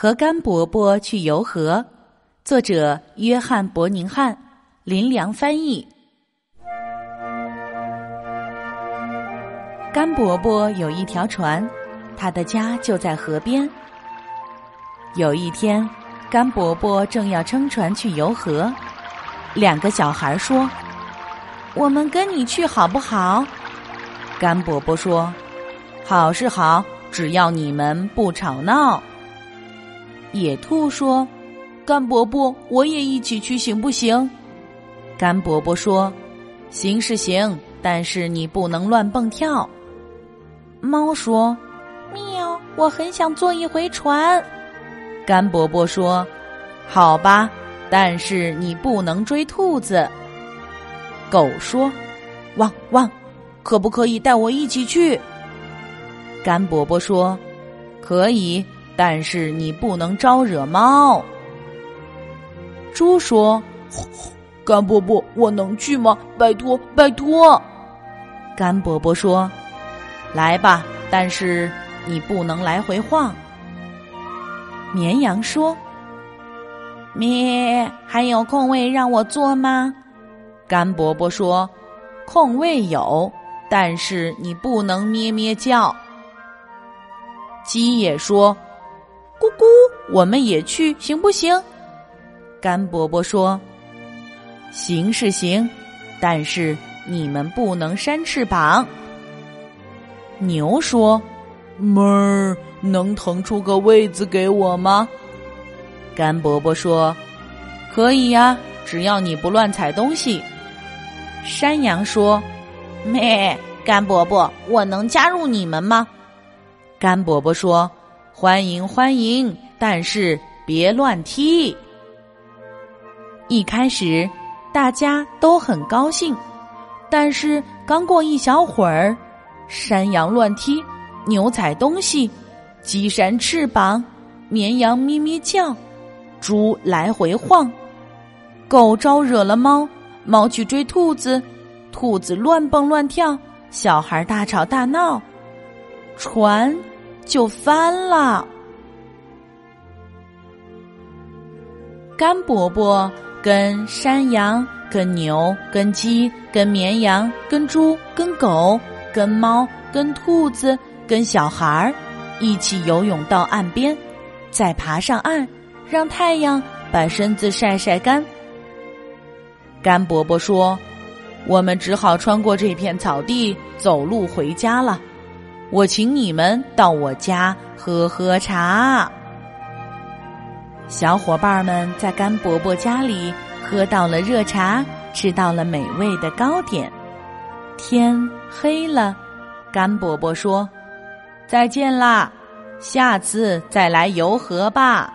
和甘伯伯去游河，作者约翰·伯宁汉，林良翻译。甘伯伯有一条船，他的家就在河边。有一天，甘伯伯正要撑船去游河，两个小孩说：“我们跟你去好不好？”甘伯伯说：“好是好，只要你们不吵闹。”野兔说：“甘伯伯，我也一起去行不行？”甘伯伯说：“行是行，但是你不能乱蹦跳。”猫说：“喵，我很想坐一回船。”甘伯伯说：“好吧，但是你不能追兔子。”狗说：“汪汪，可不可以带我一起去？”甘伯伯说：“可以。”但是你不能招惹猫。猪说：“甘伯伯，我能去吗？拜托，拜托。”甘伯伯说：“来吧，但是你不能来回晃。”绵羊说：“咩，还有空位让我坐吗？”甘伯伯说：“空位有，但是你不能咩咩叫。”鸡也说。咕咕，我们也去行不行？甘伯伯说：“行是行，但是你们不能扇翅膀。”牛说：“妹儿，能腾出个位子给我吗？”甘伯伯说：“可以呀，只要你不乱踩东西。”山羊说：“咩，甘伯伯，我能加入你们吗？”甘伯伯说。欢迎欢迎，但是别乱踢。一开始大家都很高兴，但是刚过一小会儿，山羊乱踢，牛踩东西，鸡扇翅膀，绵羊咩咩叫，猪来回晃，狗招惹了猫，猫去追兔子，兔子乱蹦乱跳，小孩大吵大闹，船。就翻了。甘伯伯跟山羊、跟牛、跟鸡、跟绵羊、跟猪、跟狗、跟猫、跟兔子、跟小孩儿一起游泳到岸边，再爬上岸，让太阳把身子晒晒干。甘伯伯说：“我们只好穿过这片草地，走路回家了。”我请你们到我家喝喝茶。小伙伴们在甘伯伯家里喝到了热茶，吃到了美味的糕点。天黑了，甘伯伯说：“再见啦，下次再来游河吧。”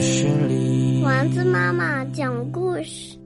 心里，丸子妈妈讲故事。